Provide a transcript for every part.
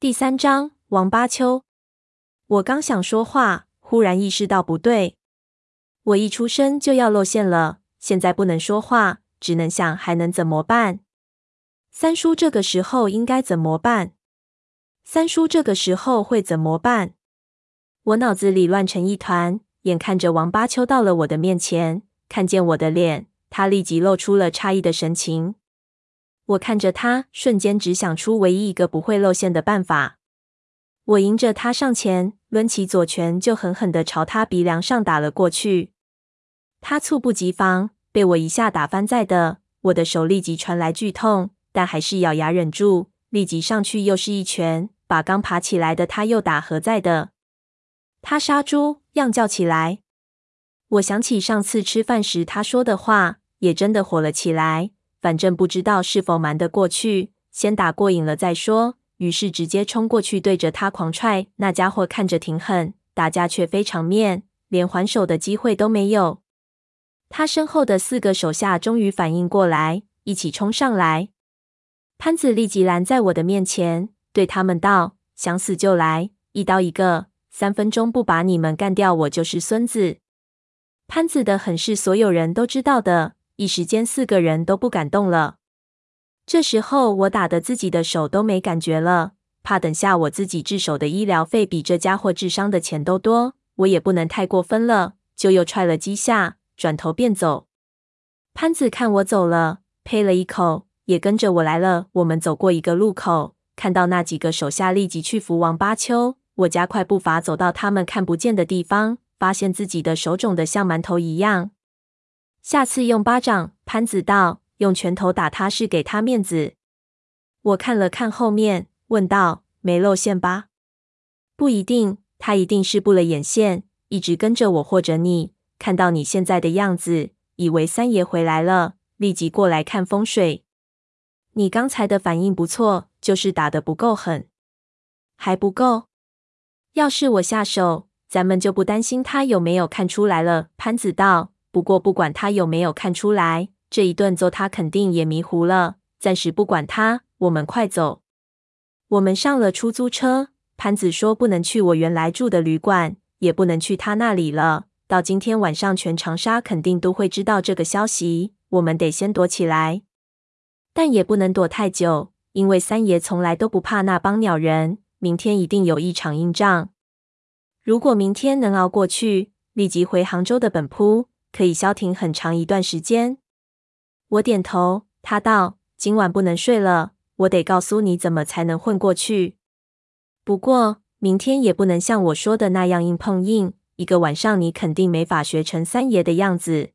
第三章王八丘。我刚想说话，忽然意识到不对。我一出声就要露馅了，现在不能说话，只能想还能怎么办。三叔这个时候应该怎么办？三叔这个时候会怎么办？我脑子里乱成一团。眼看着王八秋到了我的面前，看见我的脸，他立即露出了诧异的神情。我看着他，瞬间只想出唯一一个不会露馅的办法。我迎着他上前，抡起左拳，就狠狠地朝他鼻梁上打了过去。他猝不及防，被我一下打翻在地。我的手立即传来剧痛，但还是咬牙忍住，立即上去又是一拳，把刚爬起来的他又打合在地。他杀猪样叫起来。我想起上次吃饭时他说的话，也真的火了起来。反正不知道是否瞒得过去，先打过瘾了再说。于是直接冲过去，对着他狂踹。那家伙看着挺狠，打架却非常面，连还手的机会都没有。他身后的四个手下终于反应过来，一起冲上来。潘子立即拦在我的面前，对他们道：“想死就来，一刀一个。”三分钟不把你们干掉，我就是孙子。潘子的狠是所有人都知道的，一时间四个人都不敢动了。这时候我打的自己的手都没感觉了，怕等下我自己治手的医疗费比这家伙治伤的钱都多，我也不能太过分了，就又踹了几下，转头便走。潘子看我走了，呸了一口，也跟着我来了。我们走过一个路口，看到那几个手下立即去扶王八丘。我加快步伐走到他们看不见的地方，发现自己的手肿得像馒头一样。下次用巴掌，潘子道，用拳头打他是给他面子。我看了看后面，问道：“没露馅吧？”不一定，他一定是布了眼线，一直跟着我或者你。看到你现在的样子，以为三爷回来了，立即过来看风水。你刚才的反应不错，就是打得不够狠，还不够。要是我下手，咱们就不担心他有没有看出来了。潘子道：“不过不管他有没有看出来，这一顿揍他肯定也迷糊了。暂时不管他，我们快走。”我们上了出租车。潘子说：“不能去我原来住的旅馆，也不能去他那里了。到今天晚上，全长沙肯定都会知道这个消息。我们得先躲起来，但也不能躲太久，因为三爷从来都不怕那帮鸟人。”明天一定有一场硬仗。如果明天能熬过去，立即回杭州的本铺，可以消停很长一段时间。我点头，他道：“今晚不能睡了，我得告诉你怎么才能混过去。不过明天也不能像我说的那样硬碰硬，一个晚上你肯定没法学成三爷的样子。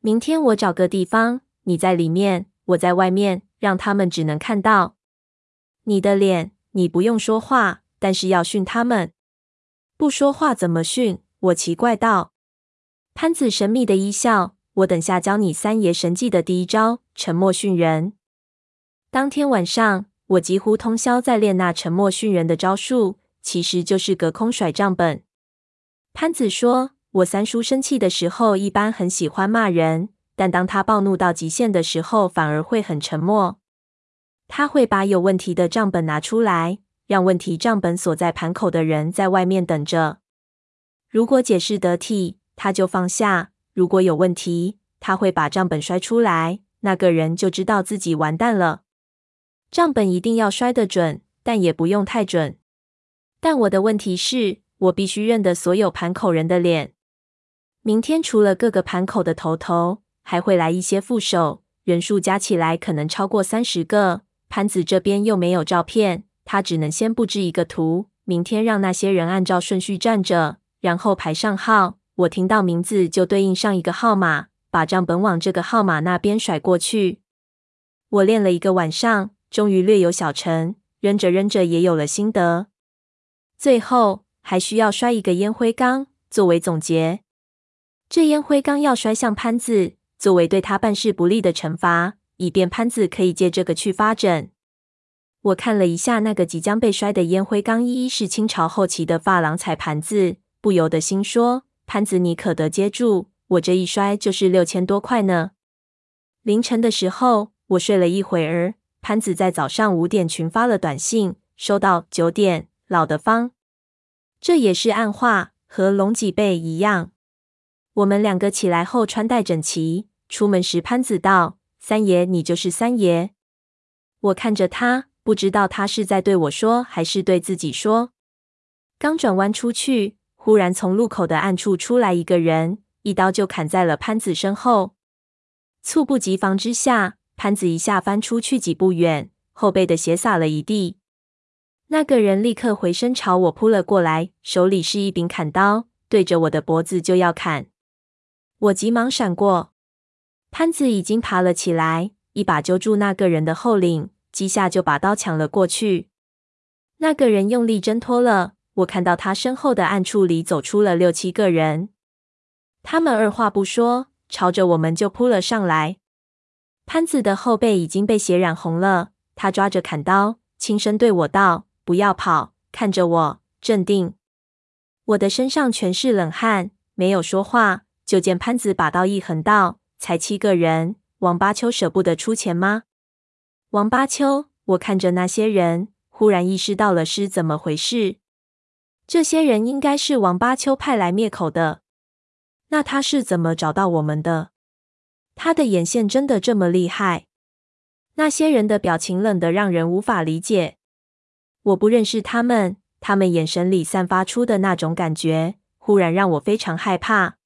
明天我找个地方，你在里面，我在外面，让他们只能看到你的脸。”你不用说话，但是要训他们。不说话怎么训？我奇怪道。潘子神秘的一笑，我等下教你三爷神技的第一招——沉默训人。当天晚上，我几乎通宵在练那沉默训人的招数，其实就是隔空甩账本。潘子说，我三叔生气的时候一般很喜欢骂人，但当他暴怒到极限的时候，反而会很沉默。他会把有问题的账本拿出来，让问题账本锁在盘口的人在外面等着。如果解释得体，他就放下；如果有问题，他会把账本摔出来，那个人就知道自己完蛋了。账本一定要摔得准，但也不用太准。但我的问题是，我必须认得所有盘口人的脸。明天除了各个盘口的头头，还会来一些副手，人数加起来可能超过三十个。潘子这边又没有照片，他只能先布置一个图，明天让那些人按照顺序站着，然后排上号。我听到名字就对应上一个号码，把账本往这个号码那边甩过去。我练了一个晚上，终于略有小成，扔着扔着也有了心得。最后还需要摔一个烟灰缸作为总结。这烟灰缸要摔向潘子，作为对他办事不利的惩罚。以便潘子可以借这个去发展。我看了一下那个即将被摔的烟灰缸，一一是清朝后期的珐琅彩盘子，不由得心说：潘子你可得接住，我这一摔就是六千多块呢。凌晨的时候，我睡了一会儿，潘子在早上五点群发了短信，收到九点，老的方。这也是暗话，和龙脊背一样。我们两个起来后穿戴整齐，出门时潘子道：“三爷，你就是三爷。”我看着他，不知道他是在对我说，还是对自己说。刚转弯出去，忽然从路口的暗处出来一个人，一刀就砍在了潘子身后。猝不及防之下，潘子一下翻出去几步远，后背的血洒了一地。那个人立刻回身朝我扑了过来，手里是一柄砍刀，对着我的脖子就要砍。我急忙闪过，潘子已经爬了起来，一把揪住那个人的后领，几下就把刀抢了过去。那个人用力挣脱了，我看到他身后的暗处里走出了六七个人，他们二话不说，朝着我们就扑了上来。潘子的后背已经被血染红了，他抓着砍刀，轻声对我道。不要跑，看着我，镇定。我的身上全是冷汗，没有说话。就见潘子把刀一横道：“才七个人，王八秋舍不得出钱吗？”王八秋，我看着那些人，忽然意识到了是怎么回事。这些人应该是王八秋派来灭口的。那他是怎么找到我们的？他的眼线真的这么厉害？那些人的表情冷得让人无法理解。我不认识他们，他们眼神里散发出的那种感觉，忽然让我非常害怕。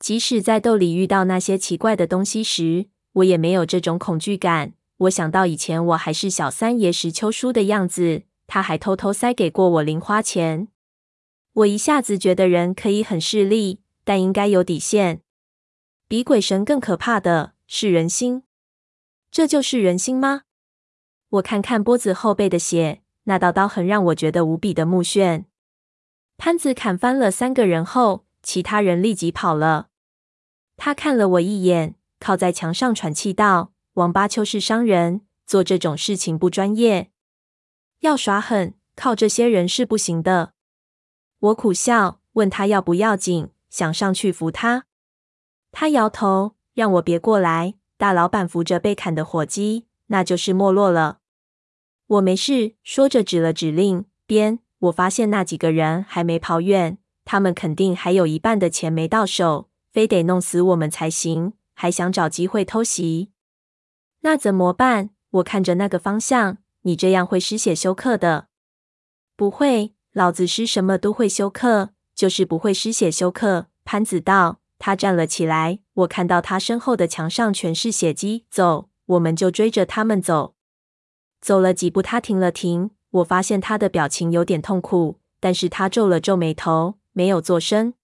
即使在洞里遇到那些奇怪的东西时，我也没有这种恐惧感。我想到以前我还是小三爷时秋叔的样子，他还偷偷塞给过我零花钱。我一下子觉得人可以很势利，但应该有底线。比鬼神更可怕的是人心，这就是人心吗？我看看波子后背的血。那道刀痕让我觉得无比的目眩。潘子砍翻了三个人后，其他人立即跑了。他看了我一眼，靠在墙上喘气道：“王八秋是商人，做这种事情不专业，要耍狠，靠这些人是不行的。”我苦笑，问他要不要紧，想上去扶他。他摇头，让我别过来。大老板扶着被砍的火鸡，那就是没落了。我没事，说着指了指另边。我发现那几个人还没跑远，他们肯定还有一半的钱没到手，非得弄死我们才行，还想找机会偷袭。那怎么办？我看着那个方向，你这样会失血休克的。不会，老子失什么都会休克，就是不会失血休克。潘子道。他站了起来，我看到他身后的墙上全是血迹。走，我们就追着他们走。走了几步，他停了停。我发现他的表情有点痛苦，但是他皱了皱眉头，没有作声。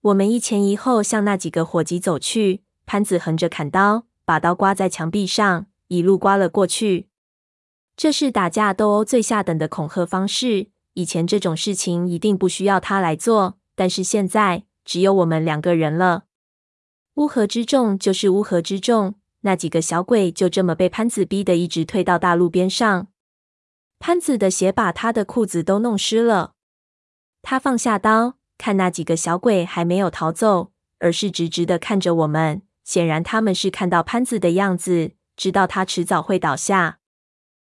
我们一前一后向那几个伙计走去。潘子横着砍刀，把刀刮在墙壁上，一路刮了过去。这是打架斗殴最下等的恐吓方式。以前这种事情一定不需要他来做，但是现在只有我们两个人了。乌合之众就是乌合之众。那几个小鬼就这么被潘子逼得一直退到大路边上。潘子的血把他的裤子都弄湿了。他放下刀，看那几个小鬼还没有逃走，而是直直的看着我们。显然他们是看到潘子的样子，知道他迟早会倒下。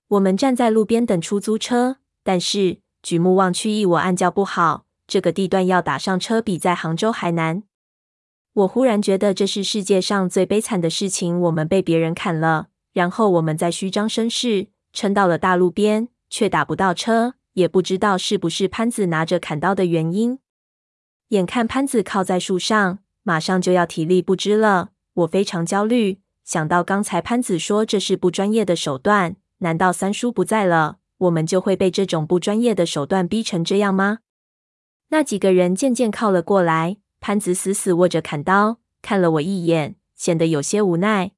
我们站在路边等出租车，但是举目望去，一我暗叫不好，这个地段要打上车比在杭州还难。我忽然觉得这是世界上最悲惨的事情。我们被别人砍了，然后我们再虚张声势，撑到了大路边，却打不到车，也不知道是不是潘子拿着砍刀的原因。眼看潘子靠在树上，马上就要体力不支了，我非常焦虑。想到刚才潘子说这是不专业的手段，难道三叔不在了，我们就会被这种不专业的手段逼成这样吗？那几个人渐渐靠了过来。潘子死死握着砍刀，看了我一眼，显得有些无奈。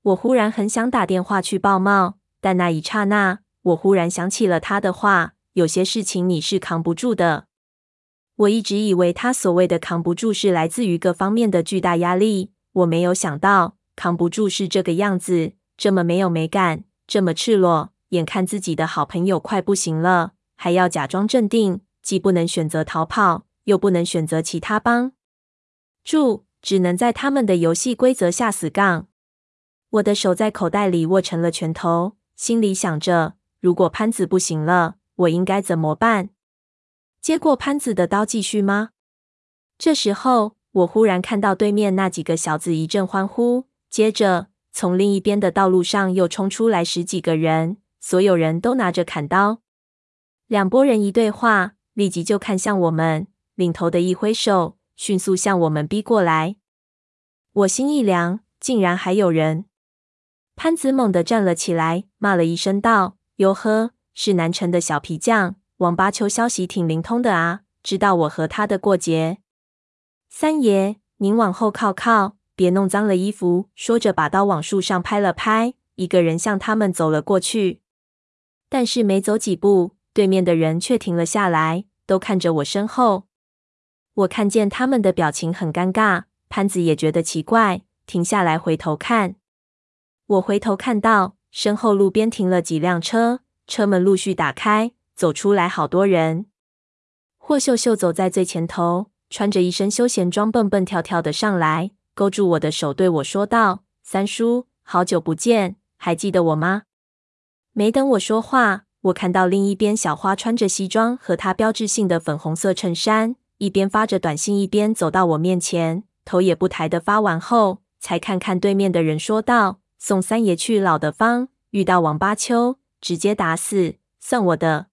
我忽然很想打电话去报冒，但那一刹那，我忽然想起了他的话：有些事情你是扛不住的。我一直以为他所谓的扛不住是来自于各方面的巨大压力，我没有想到扛不住是这个样子，这么没有美感，这么赤裸。眼看自己的好朋友快不行了，还要假装镇定，既不能选择逃跑。又不能选择其他帮助，只能在他们的游戏规则下死杠。我的手在口袋里握成了拳头，心里想着：如果潘子不行了，我应该怎么办？接过潘子的刀继续吗？这时候，我忽然看到对面那几个小子一阵欢呼，接着从另一边的道路上又冲出来十几个人，所有人都拿着砍刀。两拨人一对话，立即就看向我们，领头的一挥手，迅速向我们逼过来。我心一凉，竟然还有人！潘子猛地站了起来，骂了一声道：“哟呵，是南城的小皮匠。”王八丘消息挺灵通的啊，知道我和他的过节。三爷，您往后靠靠，别弄脏了衣服。说着，把刀往树上拍了拍，一个人向他们走了过去。但是没走几步，对面的人却停了下来，都看着我身后。我看见他们的表情很尴尬，潘子也觉得奇怪，停下来回头看。我回头看到身后路边停了几辆车，车门陆续打开。走出来好多人，霍秀秀走在最前头，穿着一身休闲装，蹦蹦跳跳的上来，勾住我的手，对我说道：“三叔，好久不见，还记得我吗？”没等我说话，我看到另一边小花穿着西装和她标志性的粉红色衬衫，一边发着短信，一边走到我面前，头也不抬的发完后，才看看对面的人，说道：“送三爷去老的方，遇到王八秋，直接打死，算我的。”